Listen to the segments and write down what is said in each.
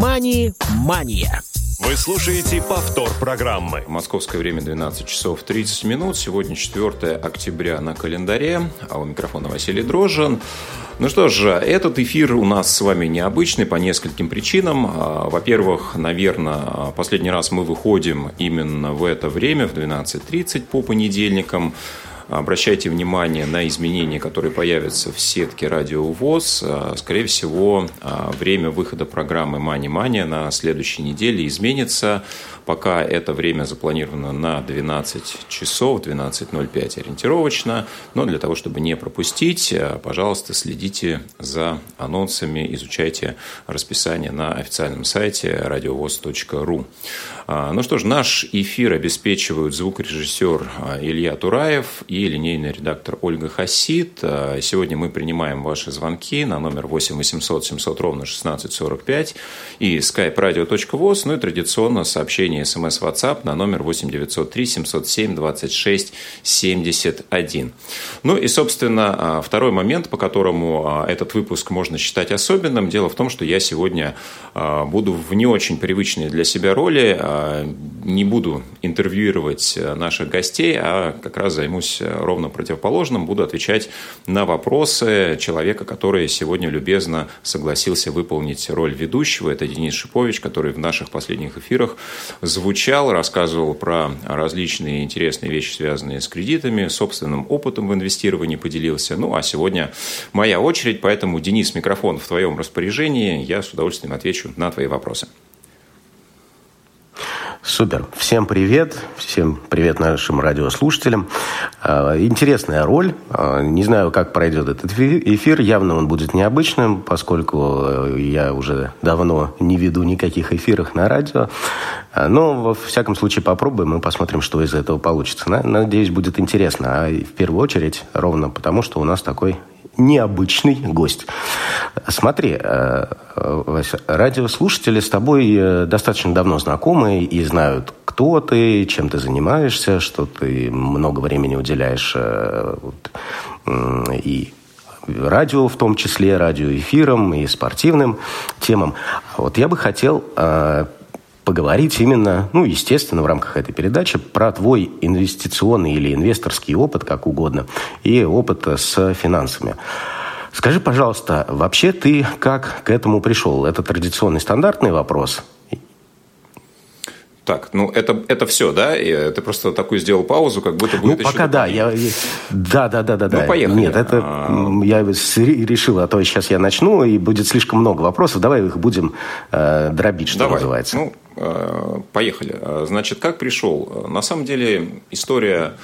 «Мани-мания». Вы слушаете повтор программы. Московское время 12 часов 30 минут. Сегодня 4 октября на календаре. А у микрофона Василий Дрожжин. Ну что же, этот эфир у нас с вами необычный по нескольким причинам. А, во-первых, наверное, последний раз мы выходим именно в это время, в 12.30 по понедельникам. Обращайте внимание на изменения, которые появятся в сетке Радио ВОЗ. А, скорее всего, а, время выхода программы «Мани Мания» на следующей неделе изменится. Пока это время запланировано на 12 часов, 12.05 ориентировочно. Но для того, чтобы не пропустить, а, пожалуйста, следите за анонсами, изучайте расписание на официальном сайте радиовоз.ру. Ну что ж, наш эфир обеспечивают звукорежиссер Илья Тураев и линейный редактор Ольга Хасид. А, сегодня мы принимаем ваши звонки на номер 8 800 700 ровно 1645 и skype-radio.voz, ну и традиционно сообщение смс WhatsApp на номер 8 903 707 26 71. Ну и, собственно, а, второй момент, по которому а, этот выпуск можно считать особенным, дело в том, что я сегодня буду в не очень привычной для себя роли, не буду интервьюировать наших гостей, а как раз займусь ровно противоположным, буду отвечать на вопросы человека, который сегодня любезно согласился выполнить роль ведущего. Это Денис Шипович, который в наших последних эфирах звучал, рассказывал про различные интересные вещи, связанные с кредитами, собственным опытом в инвестировании поделился. Ну, а сегодня моя очередь, поэтому, Денис, микрофон в твоем распоряжении, я с удовольствием отвечу на твои вопросы. Супер. Всем привет. Всем привет нашим радиослушателям. А, интересная роль. А, не знаю, как пройдет этот эфир. Явно он будет необычным, поскольку э, я уже давно не веду никаких эфиров на радио. А, но, во всяком случае, попробуем и посмотрим, что из этого получится. Надеюсь, будет интересно. А в первую очередь, ровно потому, что у нас такой необычный гость. Смотри, э, Вася, радиослушатели с тобой э, достаточно давно знакомы и знают, кто ты, чем ты занимаешься, что ты много времени уделяешь э, и радио в том числе, радиоэфирам и спортивным темам. Вот я бы хотел поговорить именно, ну, естественно, в рамках этой передачи про твой инвестиционный или инвесторский опыт, как угодно, и опыт с финансами. Скажи, пожалуйста, вообще ты как к этому пришел? Это традиционный стандартный вопрос – так, ну это, это все, да? И ты просто такую сделал паузу, как будто будет ну, пока да, я, да, да, да, да, ну, да. поехали. Нет, это а... я решил, а то сейчас я начну, и будет слишком много вопросов. Давай их будем э, дробить, что Давай. называется. Ну, поехали. Значит, как пришел? На самом деле история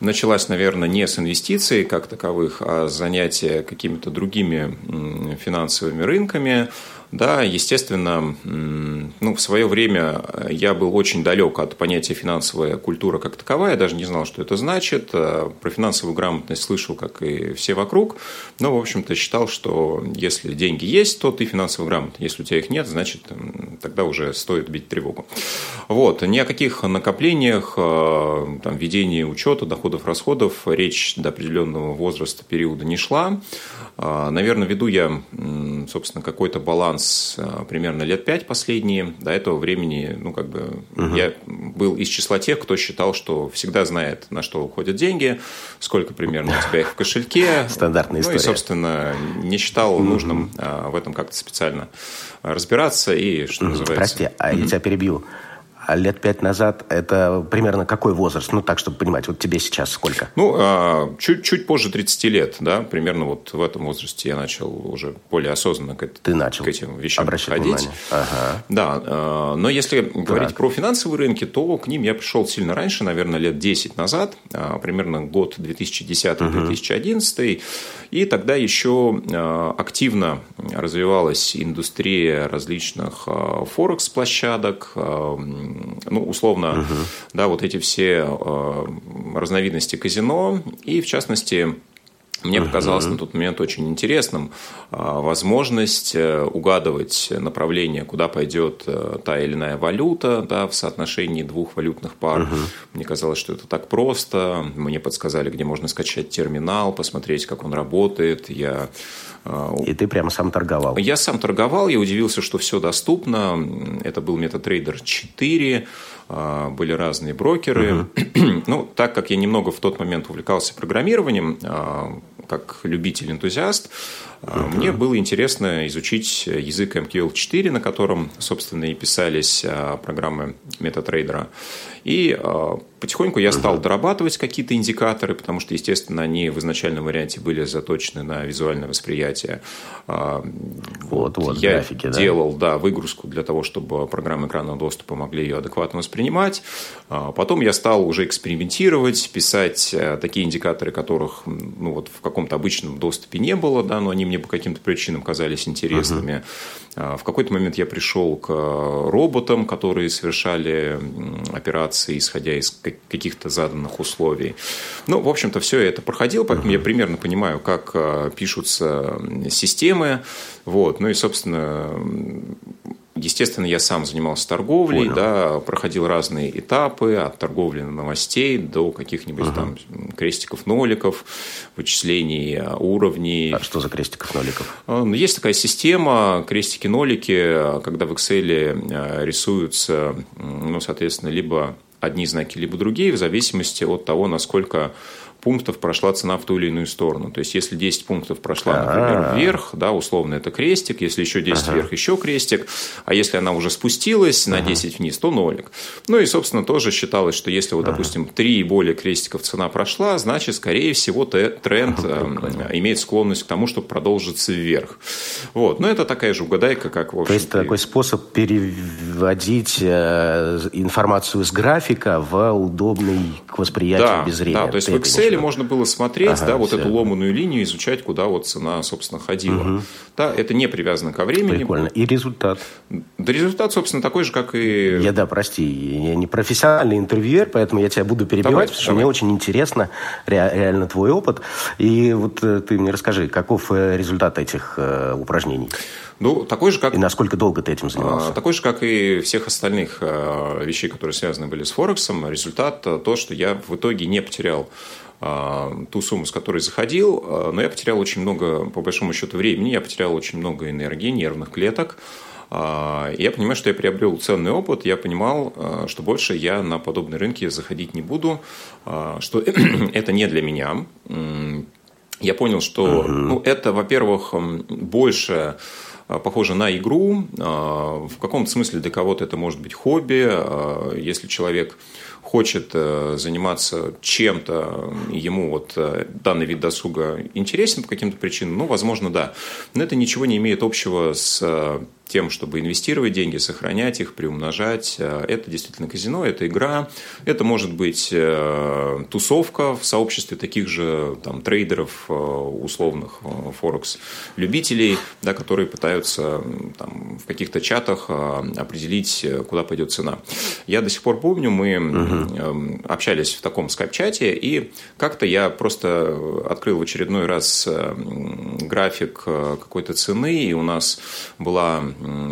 началась, наверное, не с инвестиций как таковых, а с занятия какими-то другими финансовыми рынками. Да, естественно, ну, в свое время я был очень далек от понятия финансовая культура как таковая, я даже не знал, что это значит. Э, про финансовую грамотность слышал, как и все вокруг, но, в общем-то, считал, что если деньги есть, то ты финансово грамотный. Если у тебя их нет, значит, тогда уже стоит бить тревогу. Вот. Ни о каких накоплениях, э, там, ведении учета, доходов, расходов речь до определенного возраста, периода не шла. Э, наверное, веду я, собственно, какой-то баланс баланс э, примерно лет пять последние. До этого времени, ну, как бы, угу. я был из числа тех, кто считал, что всегда знает, на что уходят деньги, сколько примерно у тебя их в кошельке. Стандартная история. Ну, и, собственно, не считал нужным э, в этом как-то специально разбираться и, что называется... Прости, а я тебя перебью. А лет пять назад это примерно какой возраст? Ну, так, чтобы понимать, вот тебе сейчас сколько? Ну, а, чуть, чуть позже 30 лет, да, примерно вот в этом возрасте я начал уже более осознанно к, Ты начал к этим вещам обращать ходить. Внимание. Ага. Да, а, но если так. говорить про финансовые рынки, то к ним я пришел сильно раньше, наверное, лет 10 назад, а, примерно год 2010-2011, угу. и тогда еще активно развивалась индустрия различных форекс-площадок, ну, условно, угу. да, вот эти все э, разновидности казино, и, в частности, мне показалось uh-huh. на тот момент очень интересным э, возможность э, угадывать направление, куда пойдет та или иная валюта да, в соотношении двух валютных пар. Uh-huh. Мне казалось, что это так просто. Мне подсказали, где можно скачать терминал, посмотреть, как он работает. Я И ты прямо сам торговал? Я сам торговал, я удивился, что все доступно. Это был MetaTrader 4, а, были разные брокеры. Uh-huh. ну, так как я немного в тот момент увлекался программированием, а, как любитель-энтузиаст, uh-huh. мне было интересно изучить язык MQL4, на котором, собственно, и писались программы MetaTrader. И потихоньку я стал дорабатывать какие-то индикаторы, потому что, естественно, они в изначальном варианте были заточены на визуальное восприятие. Вот, вот, я графики, делал да? Да, выгрузку для того, чтобы программы экранного доступа могли ее адекватно воспринимать. Потом я стал уже экспериментировать, писать э, такие индикаторы, которых ну, вот в каком-то обычном доступе не было, да, но они мне по каким-то причинам казались интересными. Uh-huh. В какой-то момент я пришел к роботам, которые совершали операции, исходя из каких-то заданных условий. Ну, в общем-то, все это проходило, поэтому я примерно понимаю, как э, пишутся системы. Вот. Ну и, собственно, Естественно, я сам занимался торговлей, Понял. да, проходил разные этапы от торговли на новостей до каких-нибудь uh там крестиков, ноликов, вычислений э, уровней. А что за крестиков, ноликов? Э, ну, есть такая система крестики, нолики, когда в Excel рисуются, ну, соответственно, либо одни знаки, либо другие, в зависимости от того, насколько пунктов прошла цена в ту или иную сторону. То есть, если 10 пунктов прошла, например, вверх, да, условно это крестик, если еще 10 вверх, еще крестик, а если она уже спустилась на 10 вниз, то нолик. Ну и, собственно, тоже считалось, что если, вот, допустим, 3 и более крестиков цена прошла, значит, скорее всего, тренд э, имеет склонность к тому, чтобы продолжиться вверх. Вот. Но это такая же угадайка, как, в общем То есть, такой способ переводить э, информацию с графика в удобный к восприятию да, без зрения. Да, то есть, в Excel деле можно было смотреть, ага, да, вот все. эту ломаную линию, изучать, куда вот цена, собственно, ходила. Угу. Да, это не привязано ко времени. Прикольно. И результат? Да, результат, собственно, такой же, как и... Я, да, прости, я не профессиональный интервьюер, поэтому я тебя буду перебивать, давай, потому что давай. мне очень интересно реально твой опыт. И вот э, ты мне расскажи, каков э, результат этих э, упражнений? Ну, такой же, как... И насколько долго ты этим занимался? А, такой же, как и всех остальных вещей, которые связаны были с Форексом. Результат то, что я в итоге не потерял ту сумму, с которой заходил, а, но я потерял очень много, по большому счету, времени, я потерял очень много энергии, нервных клеток. А, я понимаю, что я приобрел ценный опыт, я понимал, что больше я на подобные рынки заходить не буду, что это не для меня. Я понял, что ну, это, во-первых, больше похоже на игру. В каком-то смысле для кого-то это может быть хобби. Если человек хочет э, заниматься чем-то, ему вот э, данный вид досуга интересен по каким-то причинам, ну, возможно, да. Но это ничего не имеет общего с э, тем, чтобы инвестировать деньги, сохранять их, приумножать. Э, это действительно казино, это игра, это может быть э, тусовка в сообществе таких же там, трейдеров э, условных, форекс любителей, да, которые пытаются там, в каких-то чатах определить, куда пойдет цена. Я до сих пор помню, мы угу. общались в таком скайп-чате, и как-то я просто открыл в очередной раз график какой-то цены, и у нас была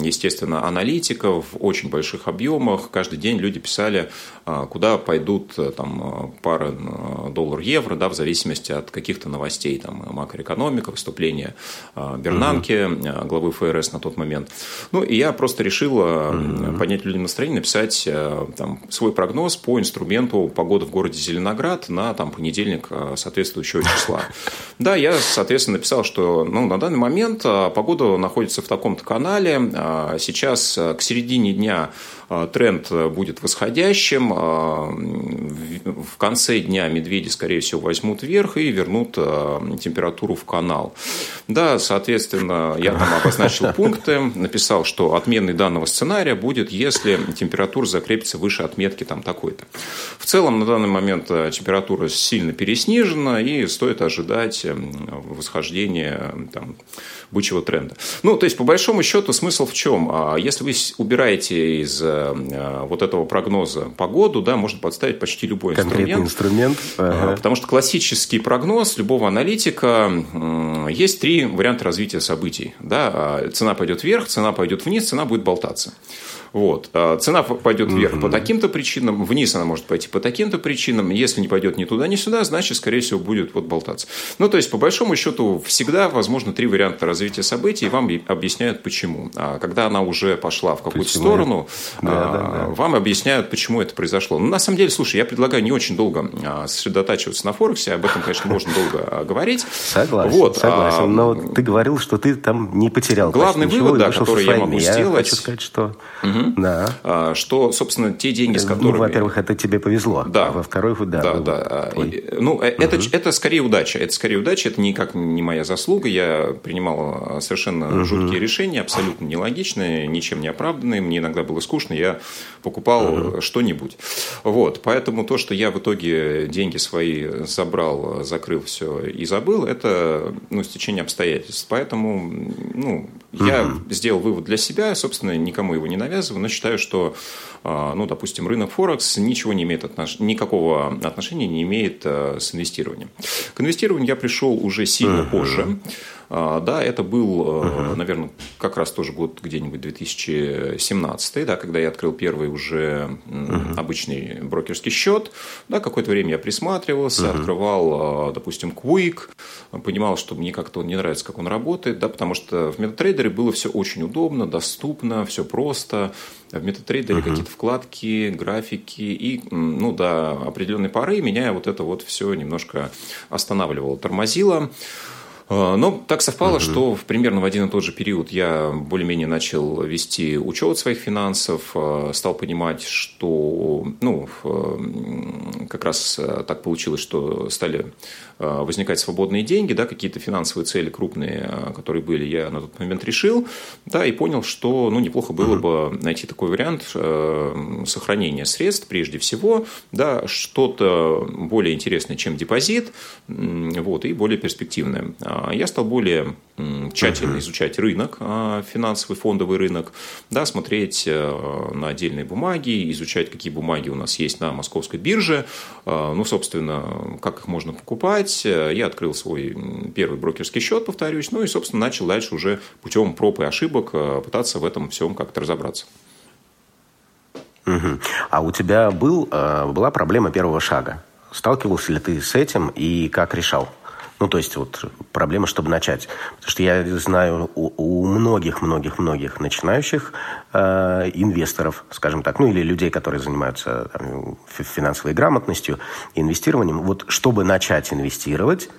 естественно, аналитиков в очень больших объемах. Каждый день люди писали, а, куда пойдут э, там, пары э, доллар-евро, да, в зависимости от каких-то новостей, там, макроэкономика, выступления а, Бернанки, угу. главы ФРС на тот момент. Ну, и я просто решил угу. поднять людям настроение, написать там, свой прогноз по инструменту погоды в городе Зеленоград на там, понедельник соответствующего числа. Да, я, соответственно, написал, что ну, на данный момент погода находится в таком-то канале, а, сейчас э, к середине дня тренд будет восходящим. А, в конце дня медведи, скорее всего, возьмут вверх и вернут э, температуру в канал. Да, соответственно, я там обозначил пункты, написал, что отменой данного сценария будет, если температура закрепится выше отметки там такой-то. В целом, на данный момент температура сильно переснижена, и стоит ожидать восхождения там, бычьего тренда. Ну, то есть, по большому счету, смысл в чем? А если вы убираете из э, вот этого прогноза погоду, да, можно подставить почти любой Конкретный инструмент. инструмент. Ага. Потому что классический прогноз любого аналитика есть три варианта развития событий. Да? Цена пойдет вверх, цена пойдет вниз, цена будет болтаться. Вот. А цена пойдет вверх по таким-то причинам, вниз она может пойти по таким-то причинам. Если не пойдет ни туда, ни сюда, значит, скорее всего, будет вот болтаться. Ну, то есть, по большому счету, всегда возможно три варианта развития событий, и вам объясняют, почему. А когда она уже пошла в какую-то почему? сторону, да, а, да, да. вам объясняют, почему это произошло. Ну, на самом деле, слушай, я предлагаю не очень долго а, сосредотачиваться на Форексе, об этом, конечно, можно долго говорить. Согласен, вот, согласен. Но ты говорил, что ты там не потерял. Главный вывод, да, который я могу я сделать. хочу сказать, что угу. Да. А, что, собственно, те деньги, с ну, которыми... Ну, во-первых, это тебе повезло. Да. А во-вторых, да. Да, да. Твой. Ну, угу. это, это скорее удача. Это скорее удача, это никак не моя заслуга. Я принимал совершенно угу. жуткие решения, абсолютно нелогичные, ничем не оправданные. Мне иногда было скучно, я покупал угу. что-нибудь. Вот. Поэтому то, что я в итоге деньги свои забрал, закрыл все и забыл, это ну, стечение обстоятельств. Поэтому ну, я угу. сделал вывод для себя, собственно, никому его не навязываю, но считаю, что, а, ну, допустим, рынок Форекс ничего не имеет отнош... никакого отношения не имеет а, с инвестированием. К инвестированию я пришел уже сильно uh-huh. позже. А, да, это был, uh-huh. наверное, как раз тоже год где-нибудь 2017, да, когда я открыл первый уже uh-huh. обычный брокерский счет. Да, какое-то время я присматривался, uh-huh. открывал, допустим, Quick, понимал, что мне как-то не нравится, как он работает, да, потому что в MetaTrader было все очень удобно, доступно, все просто. В MetaTrader uh-huh. какие-то вкладки, графики, и ну, до определенной поры меня вот это вот все немножко останавливало, тормозило. А, но так совпало, угу. что в примерно в один и тот же период я более-менее начал вести учет своих финансов, а, стал понимать, что ну, как раз э, так получилось, что стали э, возникать свободные деньги, да, какие-то финансовые цели крупные, э, которые были, я на тот момент решил, да, и понял, что ну, неплохо было бы найти такой вариант сохранения средств прежде всего, да, что-то более интересное, чем депозит, вот, и более перспективное. А я стал более тщательно изучать рынок, а, финансовый фондовый рынок, да, смотреть на отдельные бумаги, изучать, какие бумаги у нас есть на московской бирже, а, ну, собственно, как их можно покупать. Я открыл свой первый брокерский счет, повторюсь, ну и, собственно, начал дальше уже путем проб и ошибок а, пытаться в этом всем как-то разобраться. Угу. А у тебя был, а, была проблема первого шага? Сталкивался ли ты с этим и как решал? Ну, то есть, вот проблема, чтобы начать. Потому что я знаю у многих-многих-многих начинающих э, инвесторов, скажем так, ну, или людей, которые занимаются там, финансовой грамотностью, инвестированием, вот чтобы начать инвестировать,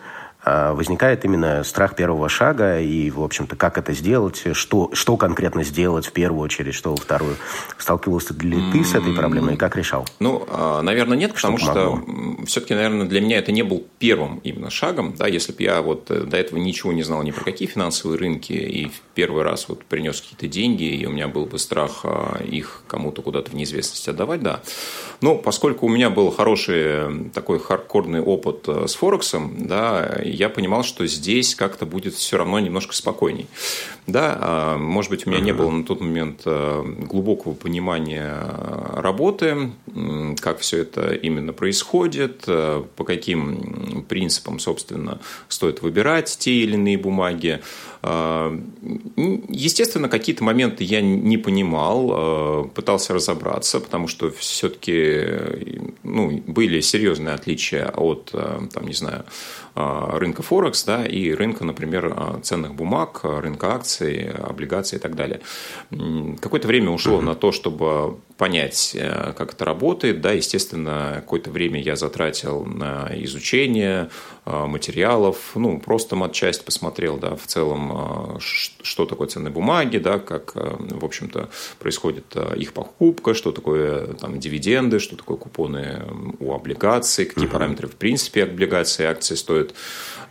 возникает именно страх первого шага и, в общем-то, как это сделать, что, что конкретно сделать в первую очередь, что во вторую. Сталкивался ли ты с этой проблемой и как решал? Ну, а, наверное, нет, потому что все-таки, наверное, для меня это не был первым именно шагом. Да, если бы я вот э, до этого ничего не знал ни про какие финансовые рынки и в первый раз вот принес какие-то деньги, и у меня был бы страх а, их кому-то куда-то в неизвестность отдавать, да. Но поскольку у меня был хороший такой хардкорный опыт э, с Форексом, да, я понимал, что здесь как-то будет все равно немножко спокойней. Да, а, может быть, у меня не было на тот момент э, глубокого понимания работы, как все это именно происходит, э, по каким принципам, собственно, стоит выбирать те или иные бумаги. А, естественно, какие-то моменты я не понимал, пытался разобраться, потому что все-таки ну, были серьезные отличия от, там, не знаю, а, рынка Форекс да, и рынка, например, а, ценных бумаг, рынка акций, облигаций и так далее. Какое-то время ушло на то, чтобы понять, э, как это работает. Да, естественно, какое-то время я затратил на изучение э, материалов, ну, просто матчасть посмотрел, да, в целом, э, что такое ценные бумаги, да, как, в общем-то, происходит их покупка, что такое там дивиденды, что такое купоны у облигаций, какие uh-huh. параметры, в принципе, облигации и акции стоит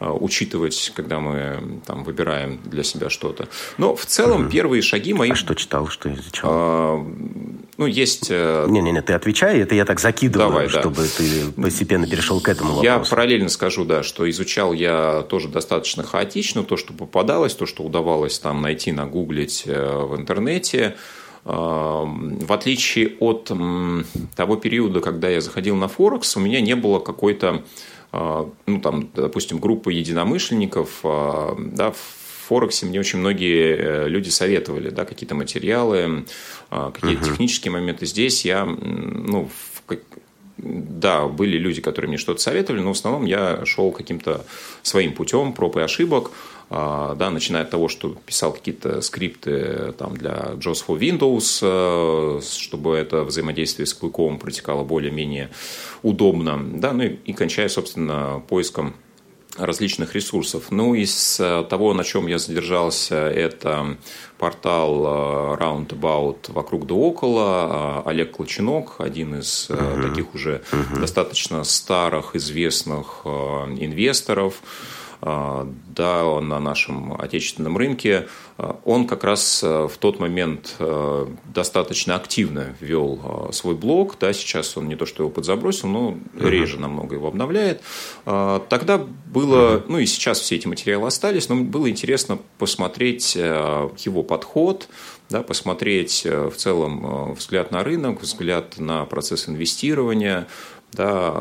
учитывать, когда мы там выбираем для себя что-то. Но в целом uh-huh. первые шаги мои... А что читал, что изучал? А, ну, есть... Э, Не-не-не, ты отвечай, это я так закидываю, Давай, чтобы да. ты постепенно перешел к этому вопросу. Я параллельно скажу, да, что изучал я тоже достаточно хаотично, то, что попадалось, то, что удавалось там найти, нагуглить э, в интернете. Э, в отличие от того периода, когда я заходил на Форекс, у меня не было какой-то ну, там, допустим, группа единомышленников, да, в Форексе мне очень многие люди советовали, да, какие-то материалы, какие-то uh-huh. технические моменты. Здесь я, ну, в, да, были люди, которые мне что-то советовали, но в основном я шел каким-то своим путем проб и ошибок, а, да, начиная от того, что писал какие-то скрипты там, для JAWS for Windows, э, чтобы это взаимодействие с Quick протекало более-менее удобно, да, ну и, и кончая, собственно, поиском различных ресурсов. Ну, из э, того, на чем я задержался, это портал э, Roundabout «Вокруг да около». Олег Клочинок, один из uh-huh. таких уже uh-huh. достаточно старых, известных инвесторов, а, да, на нашем отечественном рынке, а, он как раз а, в тот момент достаточно активно вел свой блог. Да, сейчас он не то, что его подзабросил, но реже намного его обновляет. Тогда было, ну и сейчас все эти материалы остались, но было интересно посмотреть его подход, да, посмотреть в целом взгляд на рынок, взгляд на процесс инвестирования, да,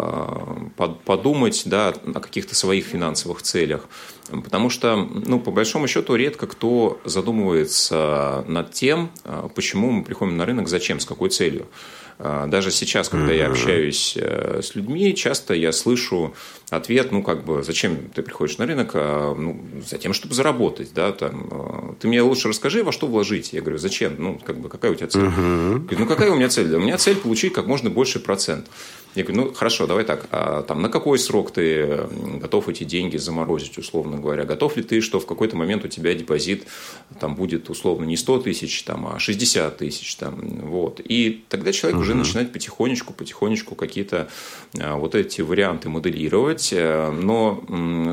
подумать да, о каких-то своих финансовых целях. Потому что, ну, по большому счету, редко кто задумывается над тем, почему мы приходим на рынок, зачем, с какой целью. Даже сейчас, когда я общаюсь э, с людьми, часто я слышу ответ, ну, как бы, зачем ты приходишь на рынок? Ну, за тем, чтобы заработать, да, там, ты мне лучше расскажи, во что вложить. Я говорю, зачем? Ну, как бы, какая у тебя цель? Говорю, ну, какая у меня цель? У меня цель получить как можно больше процент. Я говорю, ну хорошо, давай так, а там на какой срок ты готов эти деньги заморозить, условно говоря? Готов ли ты, что в какой-то момент у тебя депозит там будет условно не 100 тысяч, там, а 60 тысяч, там, вот. И тогда человек угу. уже начинает потихонечку, потихонечку какие-то а, вот эти варианты моделировать, э, но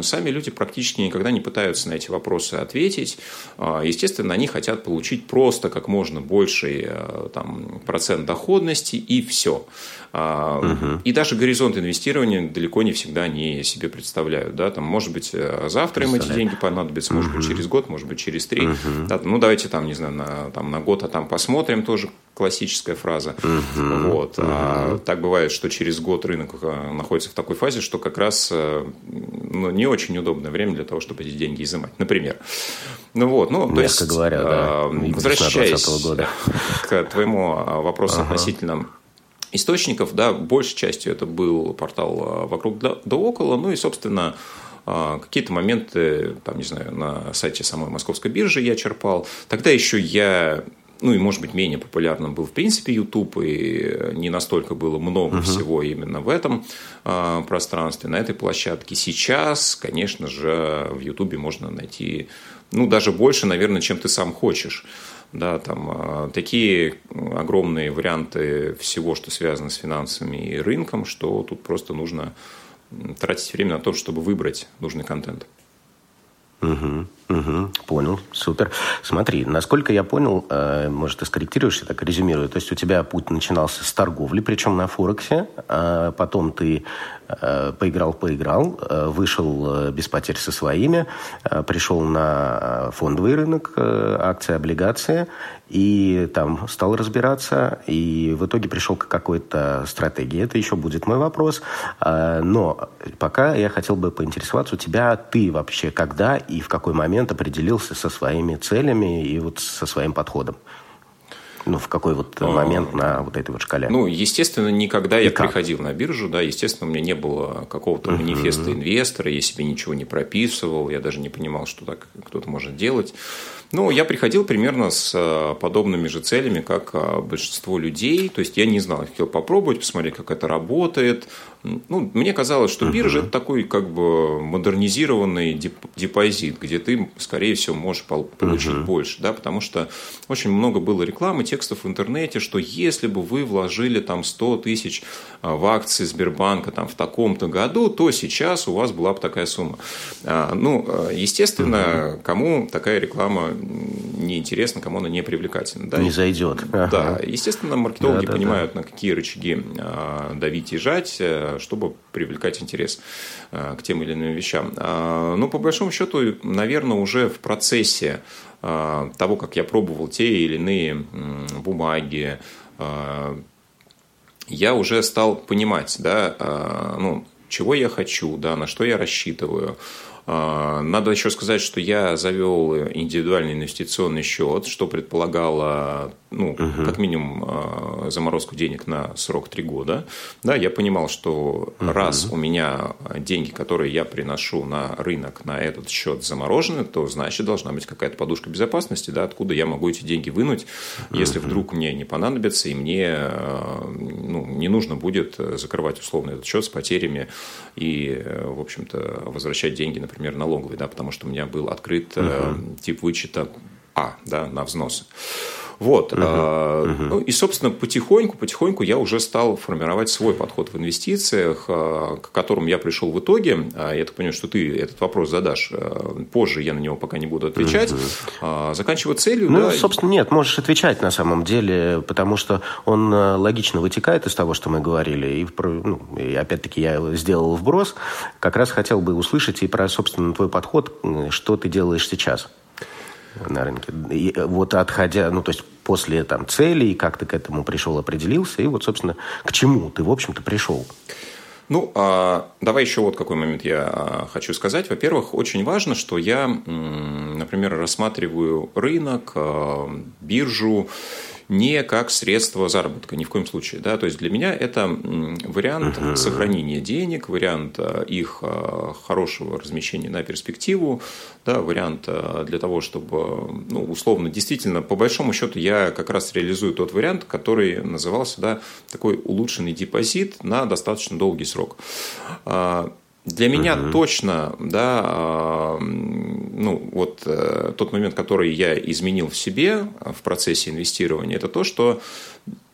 сами люди практически никогда не пытаются на эти вопросы ответить. А, естественно, они хотят получить просто как можно больший э, там, процент доходности и все. Угу. И даже горизонт инвестирования далеко не всегда они себе представляют. Да? Там, может быть, э, завтра им эти деньги понадобятся, может быть, через год, может быть, через три. Угу. Да, ну, давайте там, не знаю, на, там, на год, а там посмотрим тоже классическая фраза. Угу. Вот. Угу. А, так бывает, что через год рынок э, находится в такой фазе, что как раз э, ну, не очень удобное время для того, чтобы эти деньги изымать. Например. Ну вот, ну, то есть, говоря, да. возвращаясь года. к твоему вопросу ага. относительно источников, да, большей частью это был портал а, «Вокруг да около», ну и, собственно, а, какие-то моменты, там, не знаю, на сайте самой Московской биржи я черпал. Тогда еще я ну и, может быть, менее популярным был, в принципе, YouTube, и не настолько было много uh-huh. всего именно в этом э, пространстве, на этой площадке. Сейчас, конечно же, в YouTube можно найти, ну, даже больше, наверное, чем ты сам хочешь да, там а, такие огромные варианты всего, что связано с финансами и рынком, что тут просто нужно тратить время на то, чтобы выбрать нужный контент. Угу, угу, понял, супер. Смотри, насколько я понял, э, может, ты скорректируешь, я так резюмирую, то есть у тебя путь начинался с торговли, причем на Форексе, а потом ты поиграл-поиграл, э, вышел без потерь со своими, пришел на фондовый рынок, акции, облигации, и там стал разбираться, и в итоге пришел к какой-то стратегии. Это еще будет мой вопрос. Но пока я хотел бы поинтересоваться у тебя, ты вообще когда и в какой момент определился со своими целями и вот со своим подходом? Ну, в какой вот момент на вот этой вот шкале? Ну, естественно, никогда и я как? приходил на биржу, да, естественно, у меня не было какого-то манифеста инвестора, я себе ничего не прописывал, я даже не понимал, что так кто-то может делать. Ну, я приходил примерно с э, подобными же целями, как э, большинство людей. То есть я не знал, я хотел попробовать, посмотреть, как это работает. Ну, мне казалось, что биржа uh-huh. это такой как бы модернизированный депозит, где ты, скорее всего, можешь получить uh-huh. больше, да, потому что очень много было рекламы, текстов в интернете, что если бы вы вложили там 100 тысяч э, в акции Сбербанка там в таком-то году, то сейчас у вас была бы такая сумма. А, ну, естественно, uh-huh. кому такая реклама неинтересно, кому она не привлекательна. Да? Не зайдет. Да, естественно, маркетологи да, да, понимают, да. на какие рычаги а, давить и жать, э, чтобы привлекать интерес а, к тем или иным вещам. А, но по большому счету, наверное, уже в процессе того, как я пробовал те или иные бумаги, я уже стал понимать, да, ну, чего я хочу, да, на что я рассчитываю. А, надо еще сказать, что я завел индивидуальный инвестиционный счет, что предполагало ну, угу. как минимум а, заморозку денег на срок 3 года. Да, я понимал, что угу. раз у меня деньги, которые я приношу на рынок, на этот счет заморожены, то значит должна быть какая-то подушка безопасности, да, откуда я могу эти деньги вынуть, если угу. вдруг мне не понадобится, и мне а, ну, не нужно будет закрывать условно этот счет с потерями и, в общем-то, возвращать деньги, например, налоговый, да, потому что у меня был открыт угу. тип вычета А да, на взносы. Вот. Угу, угу. Ну, и, собственно, потихоньку, потихоньку я уже стал формировать свой подход в инвестициях, а, к которому я пришел в итоге. А, я так понимаю, что ты этот вопрос задашь позже, я на него пока не буду отвечать. Угу. Заканчивая целью... Ну, да, собственно, нет, можешь отвечать на самом деле, потому что он логично вытекает из того, что мы говорили. И, ну, и опять-таки я сделал вброс. Как раз хотел бы услышать и про, собственно, твой подход, что ты делаешь сейчас на рынке. И вот отходя, ну, то есть после там целей, как ты к этому пришел, определился, и вот, собственно, к чему ты, в общем-то, пришел? Ну, а, давай еще вот какой момент я а, хочу сказать. Во-первых, очень важно, что я, например, рассматриваю рынок, а, биржу, не как средство заработка, ни в коем случае. Да? То есть для меня это вариант uh-huh. сохранения денег, вариант э, их э, хорошего размещения на перспективу, да, вариант э, для того, чтобы, ну, условно, действительно, по большому счету я как раз реализую тот вариант, который назывался да, такой улучшенный депозит на достаточно долгий срок. А, для меня угу. точно, да, а, ну вот э, тот момент, который я изменил в себе в процессе инвестирования, это то, что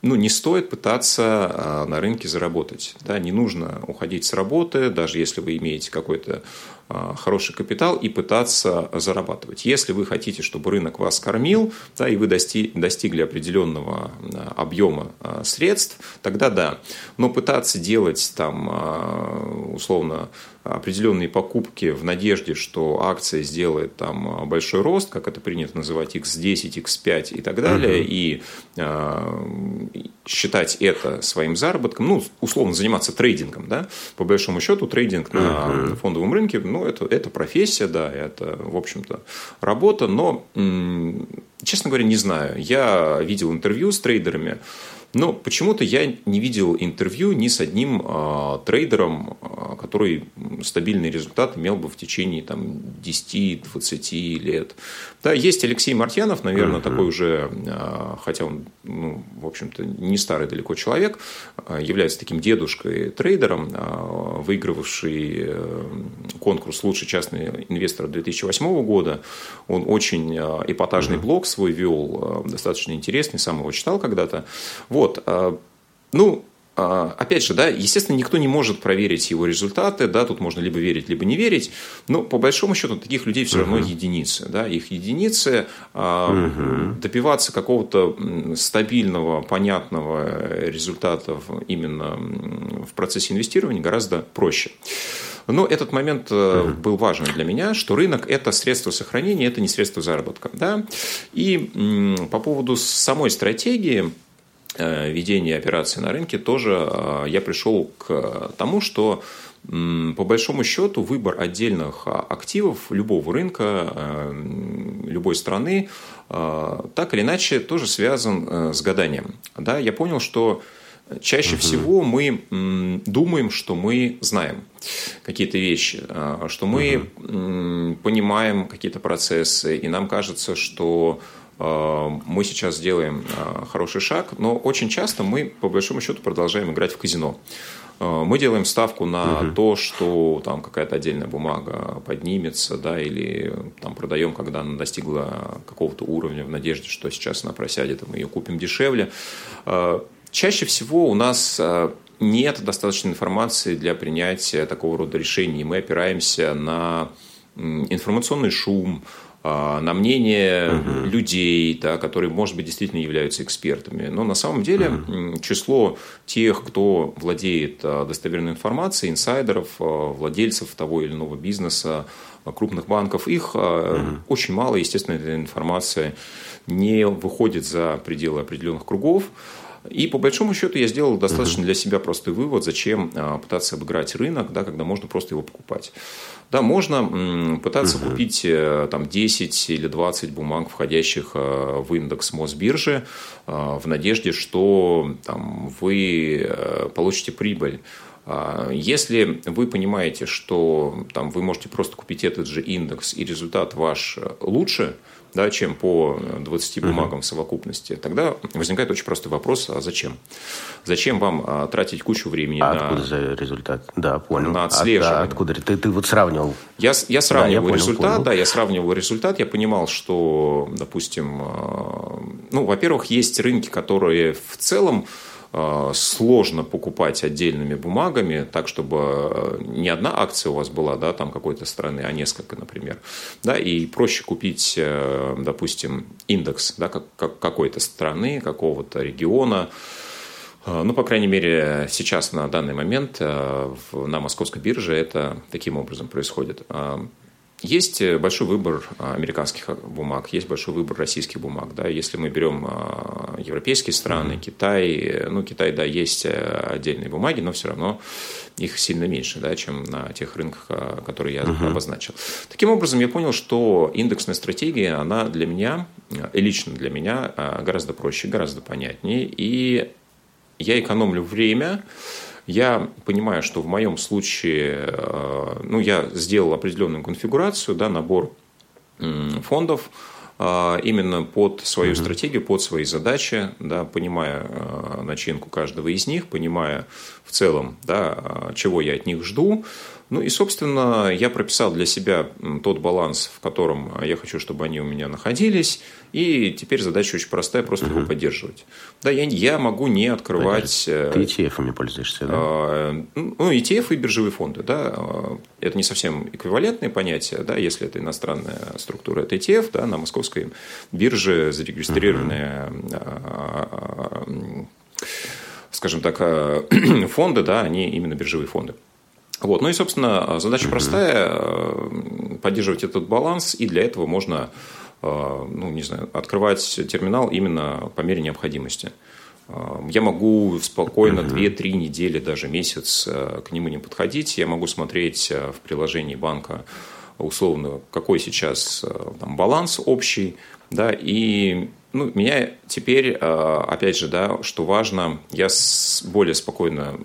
ну, не стоит пытаться а, на рынке заработать. Да, не нужно уходить с работы, даже если вы имеете какой-то а, хороший капитал, и пытаться зарабатывать. Если вы хотите, чтобы рынок вас кормил, да, и вы достигли определенного а, объема средств, тогда да. Но пытаться делать там, условно, определенные покупки в надежде, что акция сделает там большой рост, как это принято называть, x10, x5 и так далее, uh-huh. и считать это своим заработком, ну, условно заниматься трейдингом, да, по большому счету трейдинг на uh-huh. фондовом рынке, ну, это, это профессия, да, это, в общем-то, работа, но, честно говоря, не знаю. Я видел интервью с трейдерами, но почему-то я не видел интервью ни с одним э, трейдером, э, который стабильный результат имел бы в течение там, 10-20 лет. Да, есть Алексей Мартьянов, наверное, uh-huh. такой уже, э, хотя он, ну, в общем-то, не старый далеко человек, э, является таким дедушкой-трейдером, э, выигрывавший э, конкурс «Лучший частный инвестор» 2008 года. Он очень эпатажный uh-huh. блог свой вел, достаточно интересный, сам его читал когда-то. Вот. А, ну, а, опять же, да, естественно, никто не может проверить его результаты, да, тут можно либо верить, либо не верить, но по большому счету таких людей все равно uh-huh. единицы, да, их единицы, uh-huh. добиваться какого-то стабильного, понятного результата именно в процессе инвестирования гораздо проще. Но этот момент uh-huh. был важен для меня, что рынок – это средство сохранения, это не средство заработка. Да? И по поводу самой стратегии – ведения операций на рынке тоже э, я пришел к тому, что по большому счету выбор отдельных а, активов любого рынка, э, любой страны, так или иначе тоже связан с гаданием. Да, я понял, что чаще угу. всего мы думаем, что мы знаем какие-то вещи, что мы угу. понимаем какие-то процессы, и нам кажется, что Э, мы сейчас сделаем э, хороший шаг, но очень часто мы, по большому счету, продолжаем играть в казино. Э, мы делаем ставку на угу. то, что там какая-то отдельная бумага поднимется, да, или там продаем, когда она достигла какого-то уровня в надежде, что сейчас она просядет, и мы ее купим дешевле. Чаще всего у нас нет достаточной информации для принятия такого рода решений. Мы опираемся на информационный шум, на мнение угу. людей, да, которые, может быть, действительно являются экспертами. Но на самом деле угу. число тех, кто владеет а, достоверной информацией, инсайдеров, а, владельцев того или иного бизнеса, крупных банков, их угу. очень мало. Естественно, эта информация не выходит за пределы определенных кругов. И по большому счету я сделал достаточно для себя простой вывод, зачем а, пытаться обыграть рынок, да, когда можно просто его покупать. Да, можно пытаться угу. купить э, там 10 или 20 бумаг, входящих э, в индекс Мосбиржи, э, в надежде, что там, вы получите прибыль. А, если вы понимаете, что там, вы можете просто купить этот же индекс, и результат ваш лучше, да, чем по 20 бумагам в совокупности, тогда возникает очень простой вопрос, а зачем? Зачем вам а, тратить кучу времени а на... откуда за результат? Да, понял. На отслеживание. А, откуда? Ты, ты вот сравнивал? Я, я сравнивал да, я результат, понял. да, я сравнивал результат, я понимал, что, допустим, а, ну, во-первых, есть рынки, которые в целом сложно покупать отдельными бумагами, так, чтобы э, не одна акция у вас была, да, там какой-то страны, а несколько, например. Да, и проще купить, э, допустим, индекс да, как какой-то страны, какого-то региона, ну, по крайней мере, сейчас на данный момент на московской бирже это таким образом происходит. Есть э, большой выбор а, американских а, бумаг, есть большой выбор российских бумаг. Да. Если мы берем а, европейские страны, mm-hmm. Китай, ну, Китай, да, есть э, отдельные бумаги, но все равно их сильно меньше, да, чем на тех рынках, которые я uh-huh. обозначил. Таким образом, я понял, что индексная стратегия, она для меня, лично для меня, гораздо проще, гораздо понятнее, и я экономлю время, я понимаю, что в моем случае, э, ну, я сделал определенную конфигурацию, да, набор фондов, э, именно под свою угу. стратегию, под свои задачи, да, понимая э, начинку каждого из них, понимая в целом, да, чего я от них жду, ну и, собственно, я прописал для себя тот баланс, в котором я хочу, чтобы они у меня находились. И теперь задача очень простая, просто угу. его поддерживать. Да, я, я могу не открывать... Понятно. Ты ETF-ами пользуешься, да? Э, ну, ETF и биржевые фонды, да. А, это не совсем эквивалентные понятия, да, если это иностранная структура, это ETF, да, на московской бирже зарегистрированные угу. скажем так, фонды, да, они именно биржевые фонды. Вот. Ну и, собственно, задача простая – поддерживать этот баланс, и для этого можно, э, ну, не знаю, открывать терминал именно по мере необходимости. Э, я могу спокойно 2-3 недели, даже месяц э, к нему не подходить. Я могу смотреть в приложении банка условно, какой сейчас там, баланс общий, да, и ну, меня теперь, опять же, да, что важно, я более спокойно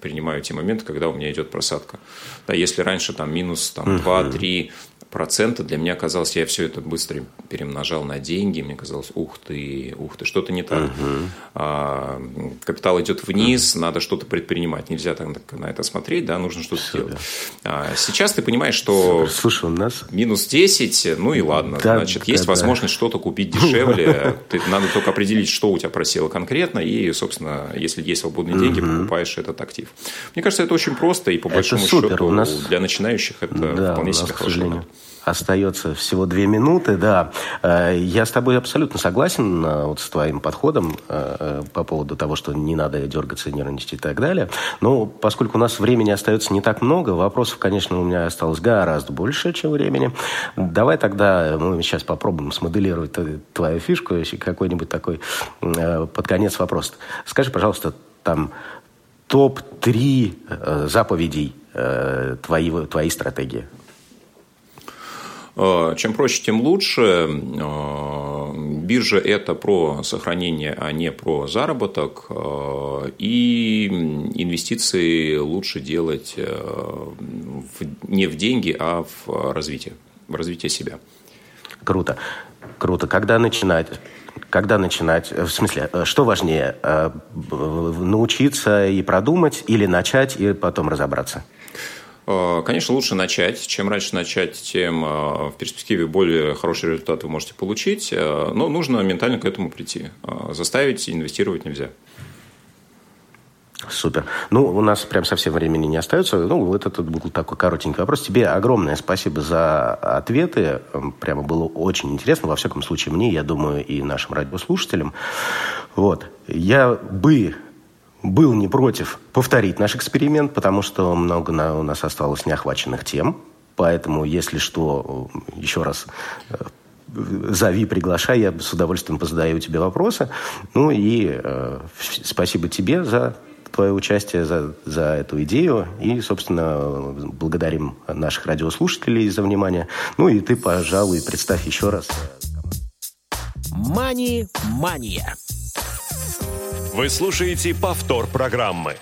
принимаю те моменты, когда у меня идет просадка. Да, если раньше там минус там, 2-3 процента для меня казалось, я все это быстро перемножал на деньги, мне казалось, ух ты, ух ты, что-то не так. Угу. А, капитал идет вниз, угу. надо что-то предпринимать, нельзя так на это смотреть, да, нужно что-то Все, делать. А, сейчас ты понимаешь, что Слушай, у нас... минус 10, ну и ладно, да, значит, да, есть да. возможность что-то купить дешевле, ты, надо только определить, что у тебя просело конкретно, и, собственно, если есть свободные деньги, покупаешь этот актив. Мне кажется, это очень просто, и по большому счету для начинающих это да, вполне себе хорошо. Остается всего две минуты, да. Э, я с тобой абсолютно согласен э, вот с твоим подходом э, по поводу того, что не надо дергаться, нервничать и так далее. Но поскольку у нас времени остается не так много, вопросов, конечно, у меня осталось гораздо больше, чем времени. Давай тогда мы сейчас попробуем смоделировать твою фишку, какой-нибудь такой под конец вопрос. Скажи, пожалуйста, там топ-3 заповедей твоей, твоей стратегии. Э, чем проще, тем лучше. Э, биржа – это про сохранение, а не про заработок. Э, и инвестиции лучше делать не в деньги, а в развитие, в развитие себя. Круто. Круто. Когда начинать? Когда начинать? В смысле, что важнее, научиться и продумать или начать и потом разобраться? Э, конечно, лучше начать. Чем раньше начать, тем э, в перспективе более хороший результат вы можете получить. Э, но нужно ментально к этому прийти. Заставить инвестировать нельзя. Супер. Ну, у нас прям совсем времени не остается. Ну, вот это был такой коротенький вопрос. Тебе огромное спасибо за ответы. Прямо было очень интересно. Во всяком случае, мне, я думаю, и нашим радиослушателям. Вот. Я бы был не против повторить наш эксперимент, потому что много на, у нас осталось неохваченных тем. Поэтому, если что, еще раз э, зови, приглашай, я с удовольствием позадаю тебе вопросы. Ну и э, спасибо тебе за твое участие, за, за эту идею. И, собственно, благодарим наших радиослушателей за внимание. Ну и ты, пожалуй, представь еще раз. Мани-мания. Вы слушаете повтор программы.